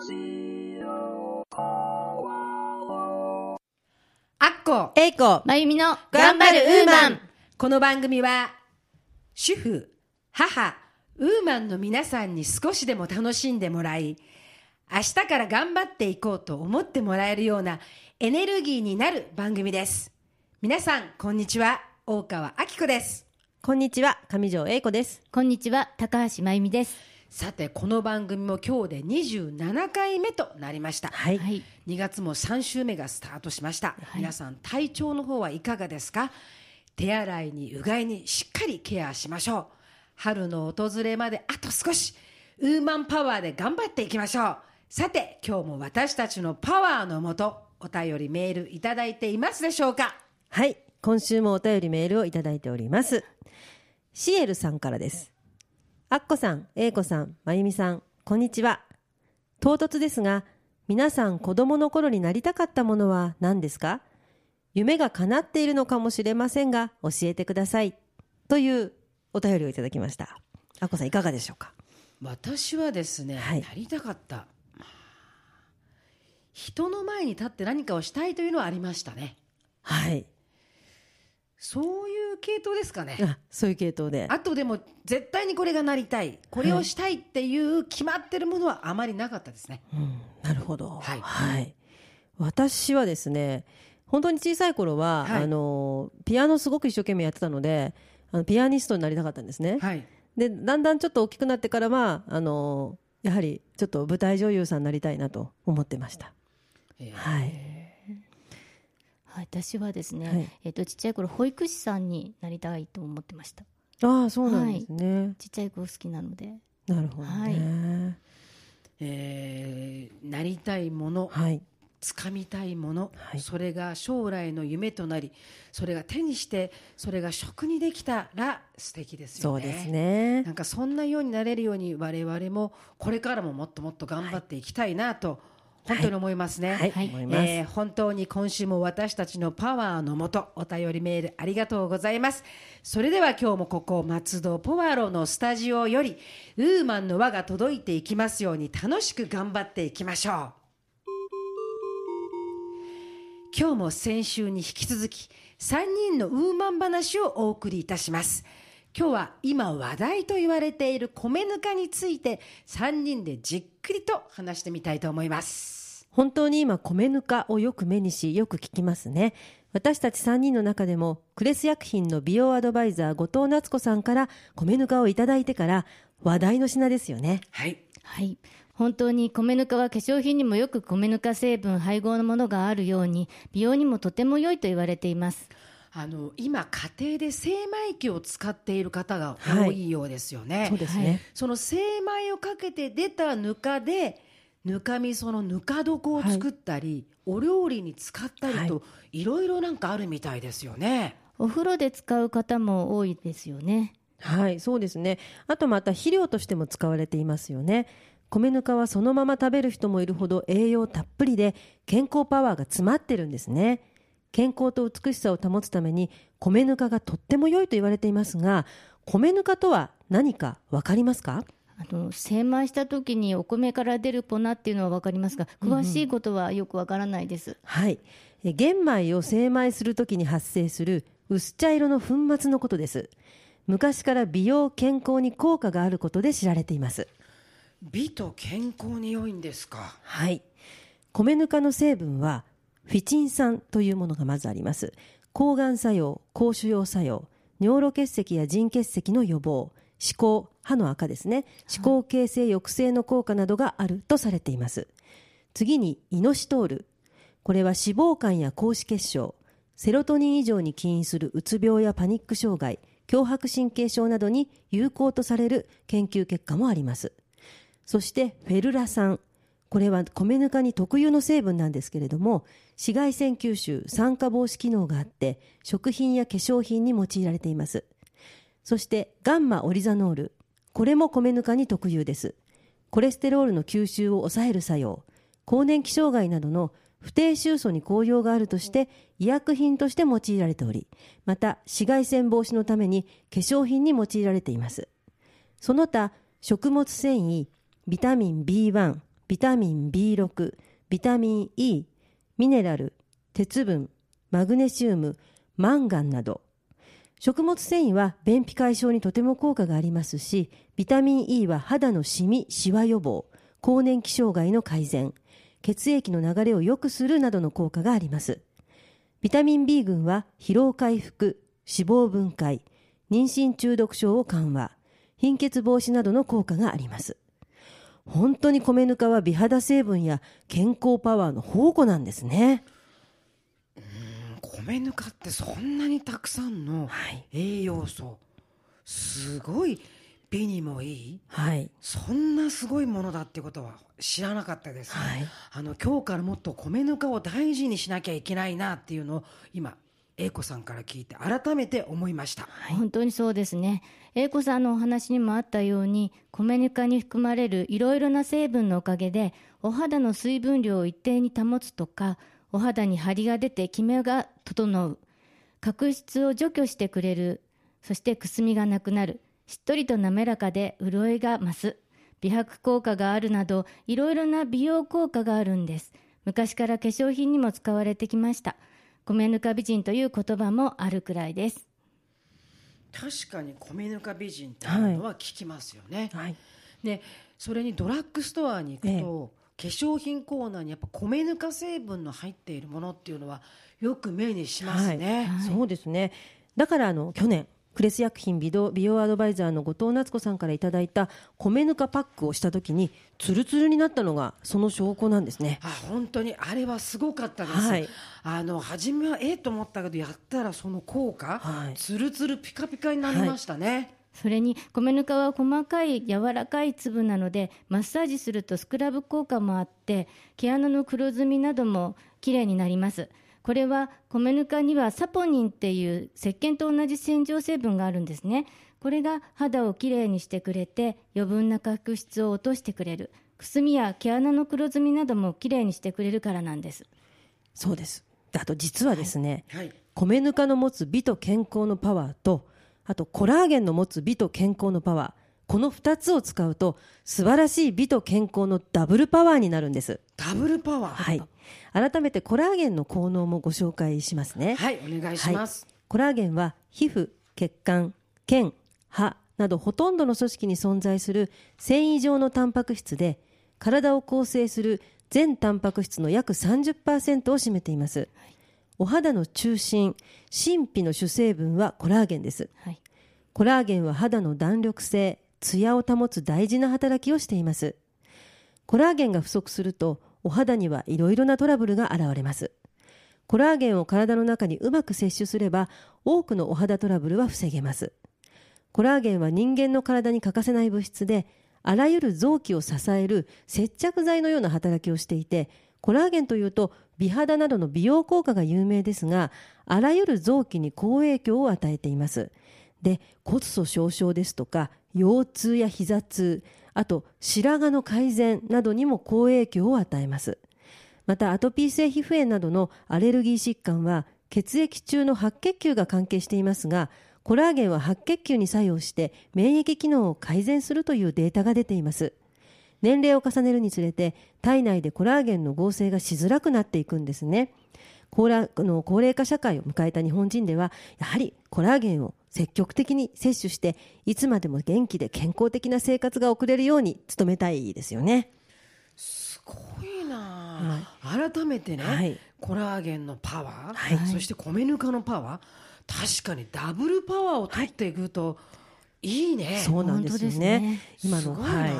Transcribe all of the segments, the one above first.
アッコ。えいこまゆみの頑張るウーマン。この番組は主婦母ウーマンの皆さんに少しでも楽しんでもらい明日から頑張っていこうと思ってもらえるようなエネルギーになる番組です。皆さんこんにちは。大川明子です。こんにちは。上条英子です。こんにちは。高橋まゆみですさてこの番組も今日で27回目となりました、はい、はい。2月も3週目がスタートしました、はい。皆さん体調の方はいかがですか？手洗いにうがいにしっかりケアしましょう。春の訪れまであと少し。ウーマンパワーで頑張っていきましょう。さて今日も私たちのパワーのもとお便りメールいただいていますでしょうか？はい。今週もお便りメールをいただいております。シエルさんからですあっこさん英子さんまゆみさんこんにちは。唐突ですが皆さん子供の頃になりたかったものは何ですか？夢が叶っているのかもしれませんが教えてください。というお便りをいただきました。あっこさんいかがでしょうか？私はですね、はい。なりたかった。まあ人の前に立って何かをしたいというのはありましたね。はいそういう系統ですかね。あそういう系統で。あとでも絶対にこれがなりたい。これをしたいっていう決まってるものはあまりなかったですね、うん、なるほど。はい。私はですね、本当に小さい頃は、はい。あのピアノすごく一生懸命やってたので、あのピアニストになりたかったんですね。はい。で、だんだんちょっと大きくなってからは、あのやはりちょっと舞台女優さんになりたいなと思ってました。えー。はい。はい私はですね、はいえっとちっちゃい頃保育士さんになりたいと思ってましたああ、そうなんですね。ちっちゃい子好きなのでなるほどね。えーなりたいものはい。掴みたいもの、はいそれが将来の夢となりそれが手にしてそれが職にできたら素敵ですよねそうですねな。んかそんなようになれるように我々もこれからももっともっと頑張っていきたいなと本当に思いますね。はい、はい。えー本当に今週も私たちのパワーのもとお便りメールありがとうございます。それでは今日もここ松戸ポワロのスタジオよりウーマンの輪が届いていきますように楽しく頑張っていきましょう。今日も先週に引き続き3人のウーマン話をお送りいたします今日は今話題と言われている米ぬかについて3人でじっくりと話してみたいと思います。本当に今米ぬかをよく目にしよく聞きますね。私たち3人の中でもクレス薬品の美容アドバイザー後藤夏子さんから米ぬかをいただいてから話題の品ですよね。はい。はい。本当に米ぬかは化粧品にもよく米ぬか成分配合のものがあるように美容にもとても良いと言われていますあの今家庭で精米機を使っている方が多いようですよね、そうですね、その精米をかけて出たぬかでぬかみそのぬか床を作ったり、お料理に使ったりと、い、ろいろなんかあるみたいですよね。お風呂で使う方も多いですよね。はいそうですね。あとまた肥料としても使われていますよね。米ぬかはそのまま食べる人もいるほど栄養たっぷりで健康パワーが詰まってるんですね健康と美しさを保つために米ぬかがとっても良いと言われていますが米ぬかとは何か分かりますか？あの精米した時にお米から出る粉っていうのは分かりますが詳しいことはよく分からないです、はい。え玄米を精米するときに発生する薄茶色の粉末のことです。昔から美容健康に効果があることで知られています。美と健康に良いんですか？はい。米ぬかの成分はフィチン酸というものがまずあります。抗がん作用高腫瘍作用尿路結石や腎結石の予防歯垢歯の赤ですね。歯垢形成抑制の効果などがあるとされています。次にイノシトール。これは脂肪肝や高脂血症セロトニン以上に起因するうつ病やパニック障害強迫神経症などに有効とされる研究結果もあります。そしてフェルラ酸。これは米ぬかに特有の成分なんですけれども紫外線吸収酸化防止機能があって食品や化粧品に用いられています。そしてガンマオリザノール。これも米ぬかに特有です。コレステロールの吸収を抑える作用。更年期障害などの不定臭素に効用があるとして医薬品として用いられておりまた紫外線防止のために化粧品に用いられています。その他食物繊維ビタミン B1 ビタミン B6 ビタミン E ミネラル鉄分マグネシウムマンガンなど。食物繊維は便秘解消にとても効果がありますしビタミン E は肌のシミシワ予防更年期障害の改善血液の流れを良くするなどの効果があります。ビタミン B 群は疲労回復脂肪分解妊娠中毒症を緩和貧血防止などの効果があります。本当に米ぬかは美肌成分や健康パワーの宝庫なんですね。米ぬかってそんなにたくさんのはい。栄養素すごい美にもいい。はい。そんなすごいものだってことは知らなかったです、はい。あの今日からもっと米ぬかを大事にしなきゃいけないなっていうのを今英子さんから聞いて改めて思いました、本当にそうですね。英子さんのお話にもあったように米ぬかに含まれるいろいろな成分のおかげでお肌の水分量を一定に保つとかお肌に張りが出てキメが整う。角質を除去してくれる。そしてくすみがなくなる。しっとりと滑らかで潤いが増す。美白効果があるなどいろいろな美容効果があるんです。昔から化粧品にも使われてきました。米ぬか美人という言葉もあるくらいです。確かに米ぬか美人っていうのは聞きますよね、はい。でそれにドラッグストアに行くと、化粧品コーナーにやっぱ米ぬか成分の入っているものっていうのはよく目にしますね、はい。そうですね。だからあの去年クレス薬品美容美容アドバイザーの後藤夏子さんからいただいた米ぬかパックをした時にツルツルになったのがその証拠なんですね。あ本当にあれはすごかったです、はい。あの初めはええと思ったけどやったらその効果、はい。ツルツルピカピカになりましたね、それに米ぬかは細かい柔らかい粒なのでマッサージするとスクラブ効果もあって毛穴の黒ずみなどもきれいになりますこれは米ぬかにはサポニンっていう石鹸と同じ洗浄成分があるんですね。これが肌をきれいにしてくれて余分な角質を落としてくれる。くすみや毛穴の黒ずみなどもきれいにしてくれるからなんです。そうです。あと実はですね、はい。米ぬかの持つ美と健康のパワーとあとコラーゲンの持つ美と健康のパワーこの2つを使うと素晴らしい美と健康のダブルパワーになるんです。ダブルパワー。はい。改めてコラーゲンの効能もご紹介しますね。はいお願いします、コラーゲンは皮膚血管腱歯などほとんどの組織に存在する繊維状のタンパク質で体を構成する全タンパク質の約30%を占めています、お肌の中心神秘の主成分はコラーゲンです。はい。コラーゲンは肌の弾力性ツヤを保つ大事な働きをしています。コラーゲンが不足するとお肌にはいろいろなトラブルが現れます。コラーゲンを体の中にうまく摂取すれば多くのお肌トラブルは防げます。コラーゲンは人間の体に欠かせない物質であらゆる臓器を支える接着剤のような働きをしていてコラーゲンというと美肌などの美容効果が有名ですがあらゆる臓器に好影響を与えています。で骨粗しょう症ですとか腰痛や膝痛あと白髪の改善などにも好影響を与えます。またアトピー性皮膚炎などのアレルギー疾患は血液中の白血球が関係していますがコラーゲンは白血球に作用して免疫機能を改善するというデータが出ています。年齢を重ねるにつれて体内でコラーゲンの合成がしづらくなっていくんですね。高齢あの高齢化社会を迎えた日本人ではやはりコラーゲンを積極的に摂取していつまでも元気で健康的な生活が送れるように努めたいですよね。すごいな。あ、改めてね、はい。コラーゲンのパワー、はい。そして米ぬかのパワー確かにダブルパワーを取っていくと、い、いね。そうなんですよね。今のはい。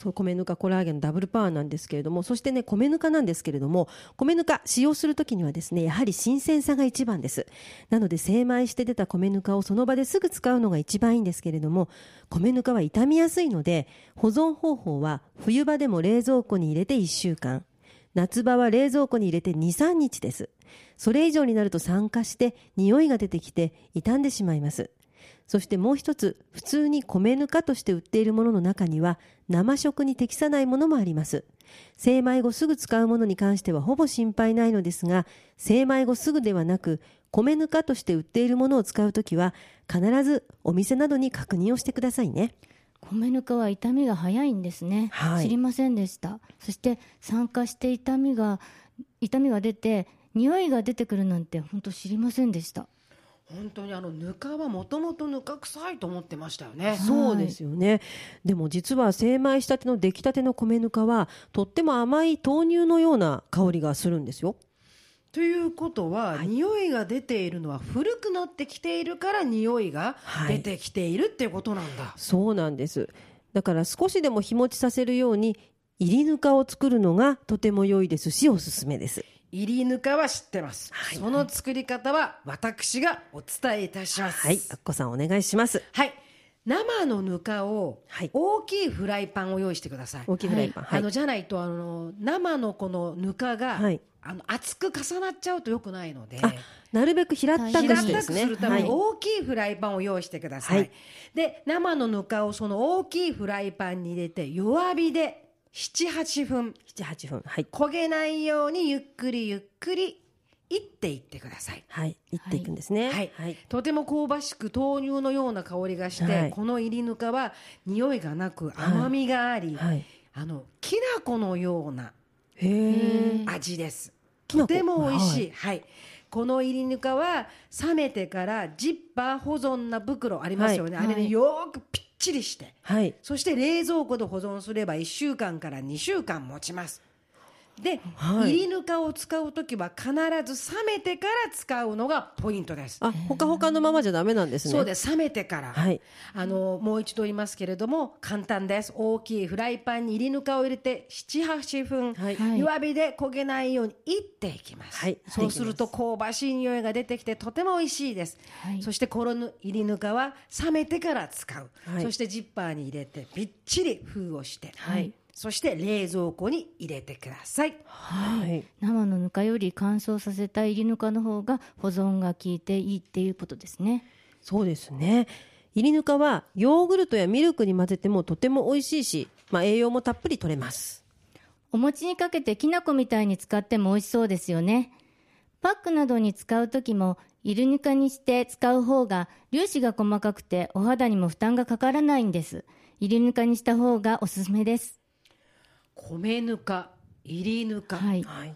そう米ぬかコラーゲンのダブルパワーなんですけれどもそしてね米ぬかなんですけれども米ぬか使用するときにはですねやはり新鮮さが一番です。なので精米して出た米ぬかをその場ですぐ使うのが一番いいんですけれども米ぬかは傷みやすいので保存方法は冬場でも冷蔵庫に入れて1週間。夏場は冷蔵庫に入れて23日です。それ以上になると酸化して匂いが出てきて傷んでしまいますそしてもう一つ普通に米ぬかとして売っているものの中には生食に適さないものもあります。精米後すぐ使うものに関してはほぼ心配ないのですが精米後すぐではなく米ぬかとして売っているものを使うときは必ずお店などに確認をしてくださいね。米ぬかは痛みが早いんですね、はい。知りませんでした。そして酸化して痛みが痛みが出て匂いが出てくるなんて本当知りませんでした本当にあのぬかはもともとぬか臭いと思ってましたよね。そうですよね。でも実は精米したての出来たての米ぬかはとっても甘い豆乳のような香りがするんですよ。ということは、匂いが出ているのは古くなってきているから匂いが出てきているっていうことなんだ。そうなんです。だから少しでも日持ちさせるように入りぬかを作るのがとても良いですしおすすめです。入りぬかは知ってます。その作り方は私がお伝えいたします。はい、あっこさんお願いします。はい。生のぬかをはい大きいフライパンを用意してください。大きいフライパン。はい。あのじゃないとあの生のこのぬかが、はいあの厚く重なっちゃうと良くないので。あ、なるべく平ったくしてですね。するためにはい大きいフライパンを用意してください。はいで生のぬかをその大きいフライパンに入れて弱火で78分7、8分。はい。焦げないようにゆっくりゆっくりいっていってください。はい。いっていくんですね。はいはい。とても香ばしく豆乳のような香りがして、はいこの入りぬかは匂いがなく甘みがあり、はい。あのきな粉のような。味です。とても美味しい。はい。この入りぬかは冷めてからジッパー保存な袋ありますよね。はいあれでよーくぴっちりして、はい。そして冷蔵庫で保存すれば1週間から2週間持ちます。で、はい。入りぬかを使うときは必ず冷めてから使うのがポイントです。あ、ほかほかのままじゃダメなんですね。そうです。冷めてから、はい。あのもう一度言いますけれども簡単です。大きいフライパンに入りぬかを入れて78分、はい。はい弱火で焦げないようにいっていきます、はい。そうすると香ばしい匂いが出てきてとても美味しいです、はい。そしてこの入りぬかは冷めてから使う、はい。そしてジッパーに入れてびっちり封をして、はいそして冷蔵庫に入れてくださいはい。生のぬかより乾燥させた入りぬかの方が保存が効いていいっていうことですねそうですね。入りぬかはヨーグルトやミルクに混ぜてもとても美味しいし、まあ栄養もたっぷり取れます。お餅にかけてきな粉みたいに使っても美味しそうですよねパックなどに使う時も入りぬかにして使う方が粒子が細かくてお肌にも負担がかからないんです入りぬかにした方がおすすめです米ぬか入りぬか、はい。はい。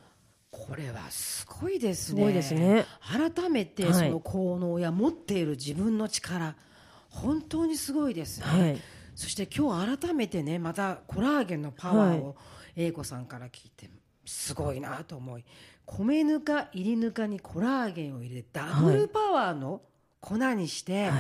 これはすごいですね。すごいですね。改めてはい。その効能や持っている自分の力、本当にすごいですね。はい。そして今日改めてね、またコラーゲンのパワーはを英子さんから聞いて、すごいなと思い、米ぬか、入りぬかにコラーゲンを入れて、ダブルパワーの粉にして、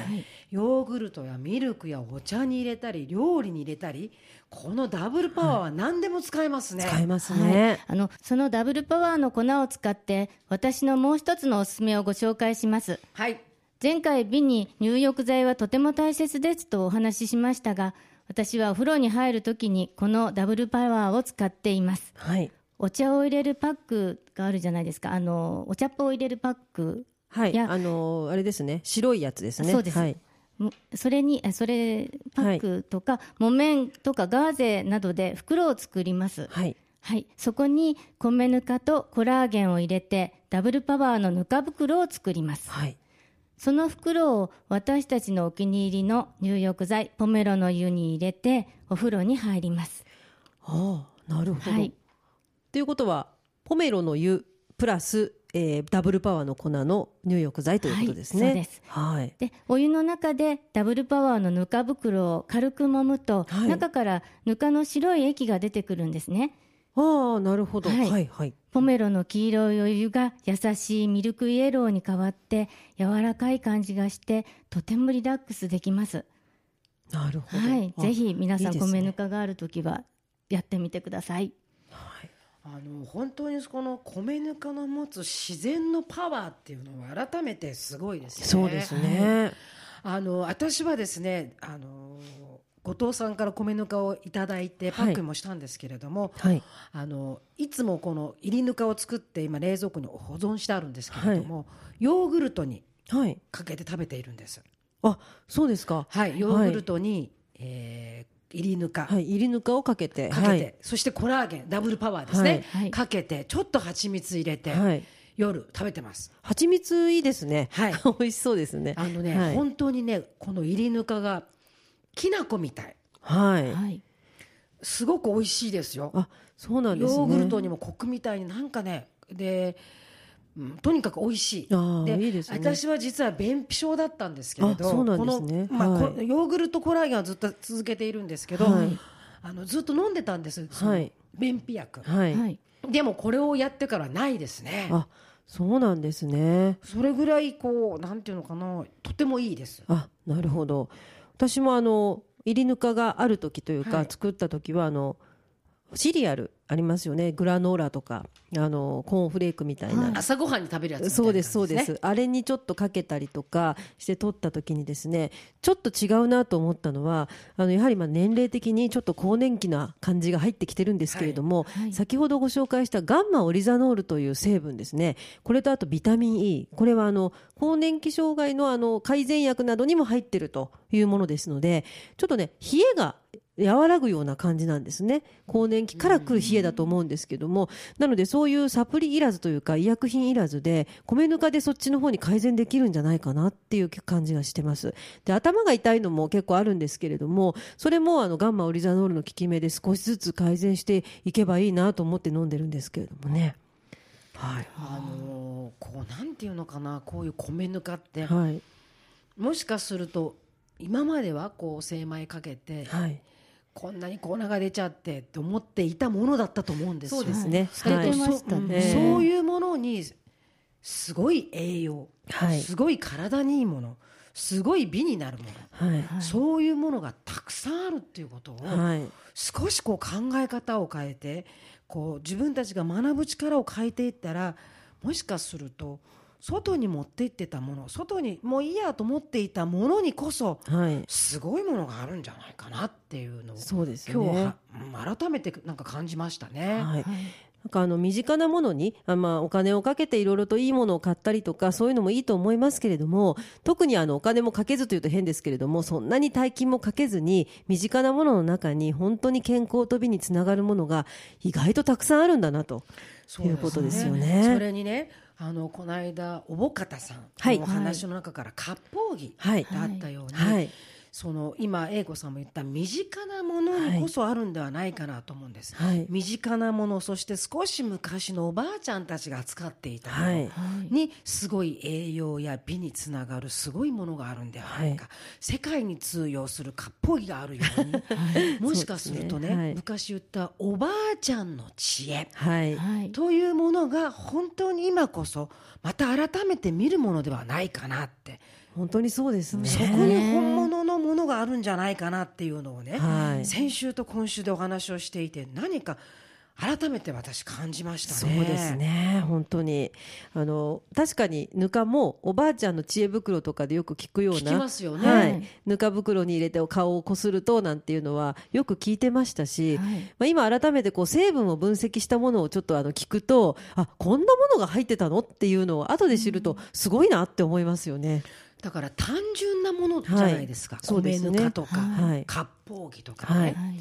ヨーグルトやミルクやお茶に入れたり、料理に入れたり、このダブルパワーは何でも使えますね。使えますね。あのそのダブルパワーの粉を使って私のもう一つのおすすめをご紹介しますはい。前回美に入浴剤はとても大切ですとお話ししましたが私はお風呂に入るときにこのダブルパワーを使っていますはい。お茶を入れるパックがあるじゃないですかあのお茶っ葉を入れるパックはい。あのーあれですね。白いやつですね。そうですはい。むそれにあそれパックとか、木綿とかガーゼなどで袋を作りますはい。はい、そこに米ぬかとコラーゲンを入れてダブルパワーのぬか袋を作りますはい。その袋を私たちのお気に入りの入浴剤ポメロの湯に入れてお風呂に入りますああ、なるほど。はいということは、ポメロの湯プラス、えーダブルパワーの粉の入浴剤ということですね。はいそうですはい。でお湯の中でダブルパワーのぬか袋を軽く揉むと、はい中からぬかの白い液が出てくるんですねああ、なるほど。は、はいいはい。ポメロの黄色いお湯が優しいミルクイエローに変わって柔らかい感じがしてとてもリラックスできますなるほど。はいあぜひ皆さん米ぬかがある時はやってみてくださいあの本当にこの米ぬかの持つ自然のパワーっていうのは改めてすごいですね。そうですね。あの私はですねあの後藤さんから米ぬかをいただいてパックもしたんですけれども、はい。あのいつもこの入りぬかを作って今冷蔵庫に保存してあるんですけれども、ヨーグルトにはい。かけて食べているんです。あ、そうですか。はい、ヨーグルトに、えー入りぬか、はい。入りぬかをかけて。かけて、はい。そしてコラーゲンダブルパワーですね、はいはいかけてちょっと蜂蜜入れて、はい。夜食べてます蜂蜜いいですね。はい 美味しそうですね。あのね、はい。本当にねこの入りぬかがきな粉みたいはい。はい。すごく美味しいですよあ、そうなんですね。ヨーグルトにもコクみたいになんかねで、うんとにかく美味しい。ですね。私は実は便秘症だったんですけれどあそうなんですね。この、まあはいこヨーグルトコラーゲンはずっと続けているんですけど、はい。あのずっと飲んでたんです、はい。便秘薬、はい。はい。でもこれをやってからはないですね。あ、そうなんですね。それぐらいこうなんていうのかな。とてもいいです。あ、なるほど。私もあの入りぬかがある時というか、はい。作った時はあのシリアルありますよね。グラノーラとかあのコーンフレークみたいな。はい。朝ごはんに食べるやつみたいなそうですそうです。あれにちょっとかけたりとかして取った時にですねちょっと違うなと思ったのはあのやはりまあ年齢的にちょっと更年期な感じが入ってきてるんですけれども、はいはい。先ほどご紹介したガンマオリザノールという成分ですね。これとあとビタミン E これはあの更年期障害のあの改善薬などにも入ってるというものですのでちょっとね冷えが和らぐような感じなんですね。更年期から来る冷えだと思うんですけどもなのでそういうサプリいらずというか医薬品いらずで米ぬかでそっちの方に改善できるんじゃないかなっていう感じがしてます。で頭が痛いのも結構あるんですけれどもそれもあのガンマオリザノールの効き目で少しずつ改善していけばいいなと思って飲んでるんですけれどもね。はい。あのーこうなんていうのかなこういう米ぬかって、はい。もしかすると今まではこう精米かけて、はいこんなに粉が出ちゃってって思っていたものだったと思うんですよ。そうですね。捨ててましたね。はい。そういうものにすごい栄養、はい。すごい体にいいものすごい美になるもの、はいはい。そういうものがたくさんあるっていうことを、はい。少しこう考え方を変えてこう自分たちが学ぶ力を変えていったらもしかすると外に持って行ってたもの外にもういいやと思っていたものにこそはい。すごいものがあるんじゃないかなっていうのをそうですよ今日改めてなんか感じましたね。はい。はい。なんかあの身近なものにあ、まあ、お金をかけていろいろといいものを買ったりとかそういうのもいいと思いますけれども特にあのお金もかけずというと変ですけれどもそんなに大金もかけずに身近なものの中に本当に健康と美につながるものが意外とたくさんあるんだなと。いうことですよね。それにねあのこの間おぼかたさんはいのお話の中から割烹着はい。があったように、はいその今英子さんも言った身近なものにこそあるんではないかなと思うんです、はい。身近なものそして少し昔のおばあちゃんたちが扱っていたもの、はい。はいにすごい栄養や美につながるすごいものがあるんではないか、はい。世界に通用する割烹着があるように もしかするとねね。はい。昔言ったおばあちゃんの知恵はい。はい。というものが本当に今こそまた改めて見るものではないかなって、本当にそうですね。そこに本物があるんじゃないかなっていうのをね、はい。先週と今週でお話をしていて何か改めて私感じましたそうね。ですね。本当に。あの確かにぬかもおばあちゃんの知恵袋とかでよく聞くような聞きますよね。はい、ぬか袋に入れて顔をこするとなんていうのはよく聞いてましたし、はい。まあ、今改めてこう成分を分析したものをちょっとあの聞くとあこんなものが入ってたのっていうのを後で知るとすごいなって思いますよね。だから単純なものじゃないですか、はい。米ぬかとか、はい。割烹着とかね、はい。はい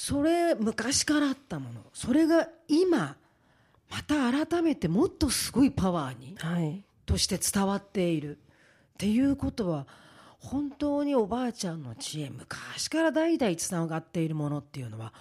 それ昔からあったもの。それが今また改めてもっとすごいパワーにはい。として伝わっている。っていうことは本当におばあちゃんの知恵昔から代々つながっているものっていうのは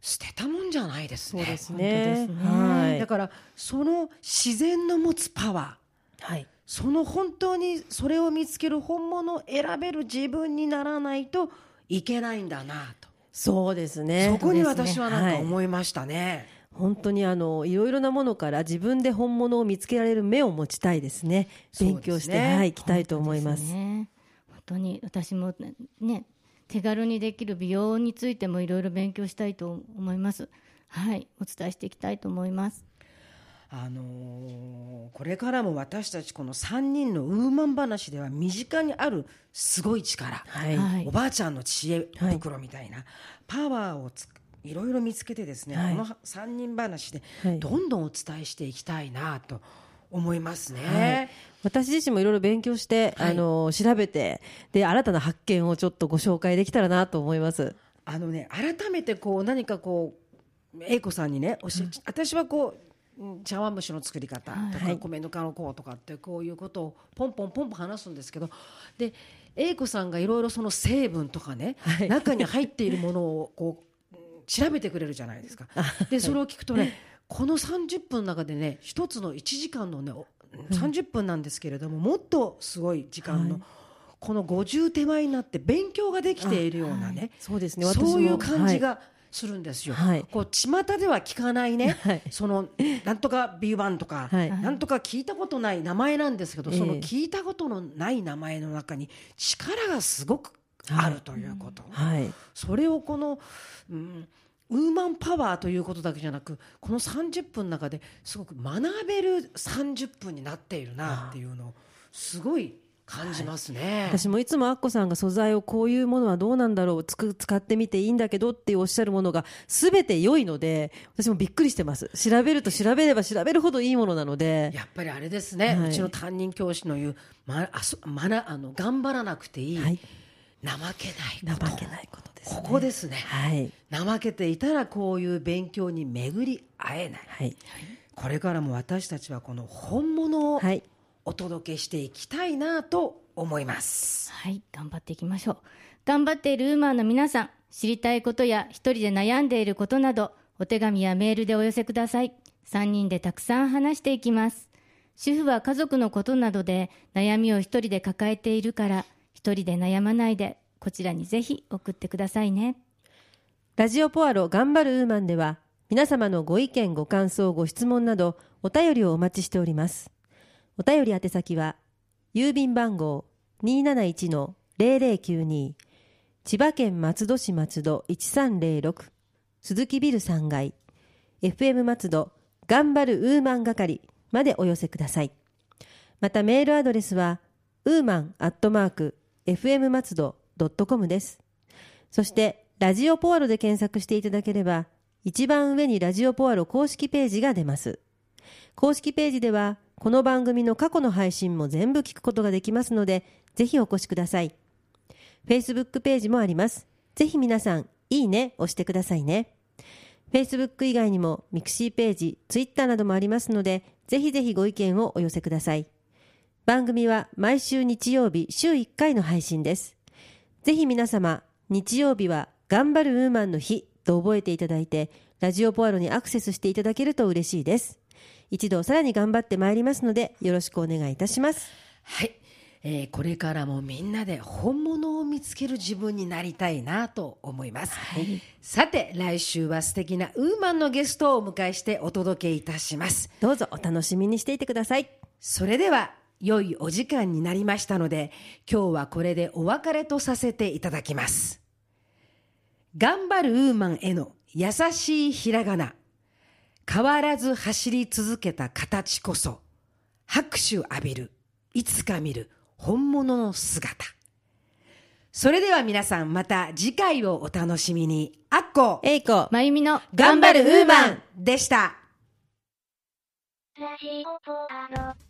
捨てたもんじゃないですね。そうです本ね。当ですね。はい。だからその自然の持つパワー。はいその本当にそれを見つける本物を選べる自分にならないといけないんだなと、そうですね。そこに私はなんかはい思いましたね。本当にあのいろいろなものから自分で本物を見つけられる目を持ちたいですね。勉強して、はい、いきたいと思います。本当でね本当に私もねね手軽にできる美容についてもいろいろ勉強したいと思います。はい、お伝えしていきたいと思います。あのーこれからも私たちこの3人のウーマン話では身近にあるすごい力、はい、はい。おばあちゃんの知恵袋みたいな、パワーをついろいろ見つけてですね、はい。この3人話ではい。どんどんお伝えしていきたいなと思いますね。はい。私自身もいろいろ勉強して、はい。あの調べてで新たな発見をちょっとご紹介できたらなと思います。あのね改めてこう何かこう英子さんにね教え、私はこううん茶碗蒸しの作り方とか、はい。米ぬかのこうとかってこういうことをポンポンポンポン話すんですけどで英子さんがいろいろその成分とかね、はい。中に入っているものをこううん調べてくれるじゃないですか。でそれを聞くとねこの30分の中でね一つの1時間のねお30分なんですけれどももっとすごい時間の、はい。この50手前になって勉強ができているようなね、そうですね。そういう感じはいがするんですよ。はい。こう巷では聞かないね、はい。そのなんとか B1 とか、はい。なんとか聞いたことない名前なんですけど、そのええ聞いたことのない名前の中に力がすごくあるということ、はい。それをこの、うん、ウーマンパワーということだけじゃなくこの30分の中ですごく学べる30分になっているなっていうのをすごい感じますね。私もいつもアッコさんが素材をこういうものはどうなんだろうつく使ってみていいんだけどっておっしゃるものが全て良いので私もびっくりしてます。調べると調べれば調べるほどいいものなので。やっぱりあれですね、はい。うちの担任教師の言う、まあそまなあの頑張らなくていい、はい。怠けないこと。怠けないことですね。ここですね。はい。怠けていたらこういう勉強に巡り会えない。はい。これからも私たちはこの本物をはいお届けしていきたいなと思います、はい、頑張っていきましょう。頑張っているウーマンの皆さん、知りたいことや一人で悩んでいることなど、お手紙やメールでお寄せください。3人でたくさん話していきます。主婦は家族のことなどで悩みを一人で抱えているから、一人で悩まないで、こちらにぜひ送ってくださいね。ラジオポアロ頑張るウーマンでは皆様のご意見ご感想ご質問などお便りをお待ちしておりますお便り宛先は郵便番号271-0092千葉県松戸市松戸1306鈴木ビル3階 FM 松戸頑張るウーマン係までお寄せくださいまたメールアドレスはウーマンアットマーク FM 松戸 .com ですそして、ラジオポアロで検索していただければ、一番上にラジオポアロ公式ページが出ます。公式ページでは、この番組の過去の配信も全部聞くことができますので、ぜひお越しください。Facebook ページもあります。ぜひ皆さん、いいね押してくださいね。Facebook 以外にも、ミクシーページ、Twitter などもありますので、ぜひぜひご意見をお寄せください。番組は毎週日曜日、週1回の配信です。ぜひ皆様、日曜日は頑張るウーマンの日と覚えていただいて、ラジオポアロにアクセスしていただけると嬉しいです。一度さらに頑張ってまいりますので、よろしくお願いいたします。はい、えーこれからもみんなで本物を見つける自分になりたいなと思います、さて来週は素敵なウーマンのゲストをお迎えしてお届けいたします。どうぞお楽しみにしていてください。それでは良いお時間になりましたので今日はこれでお別れとさせていただきます。頑張るウーマンへの優しいひらがな変わらず走り続けた形こそ拍手浴びるいつか見る本物の姿。それでは皆さんまた次回をお楽しみに。あっこえいこ、まゆみの頑張るウーマン。でした。ラジオポアロ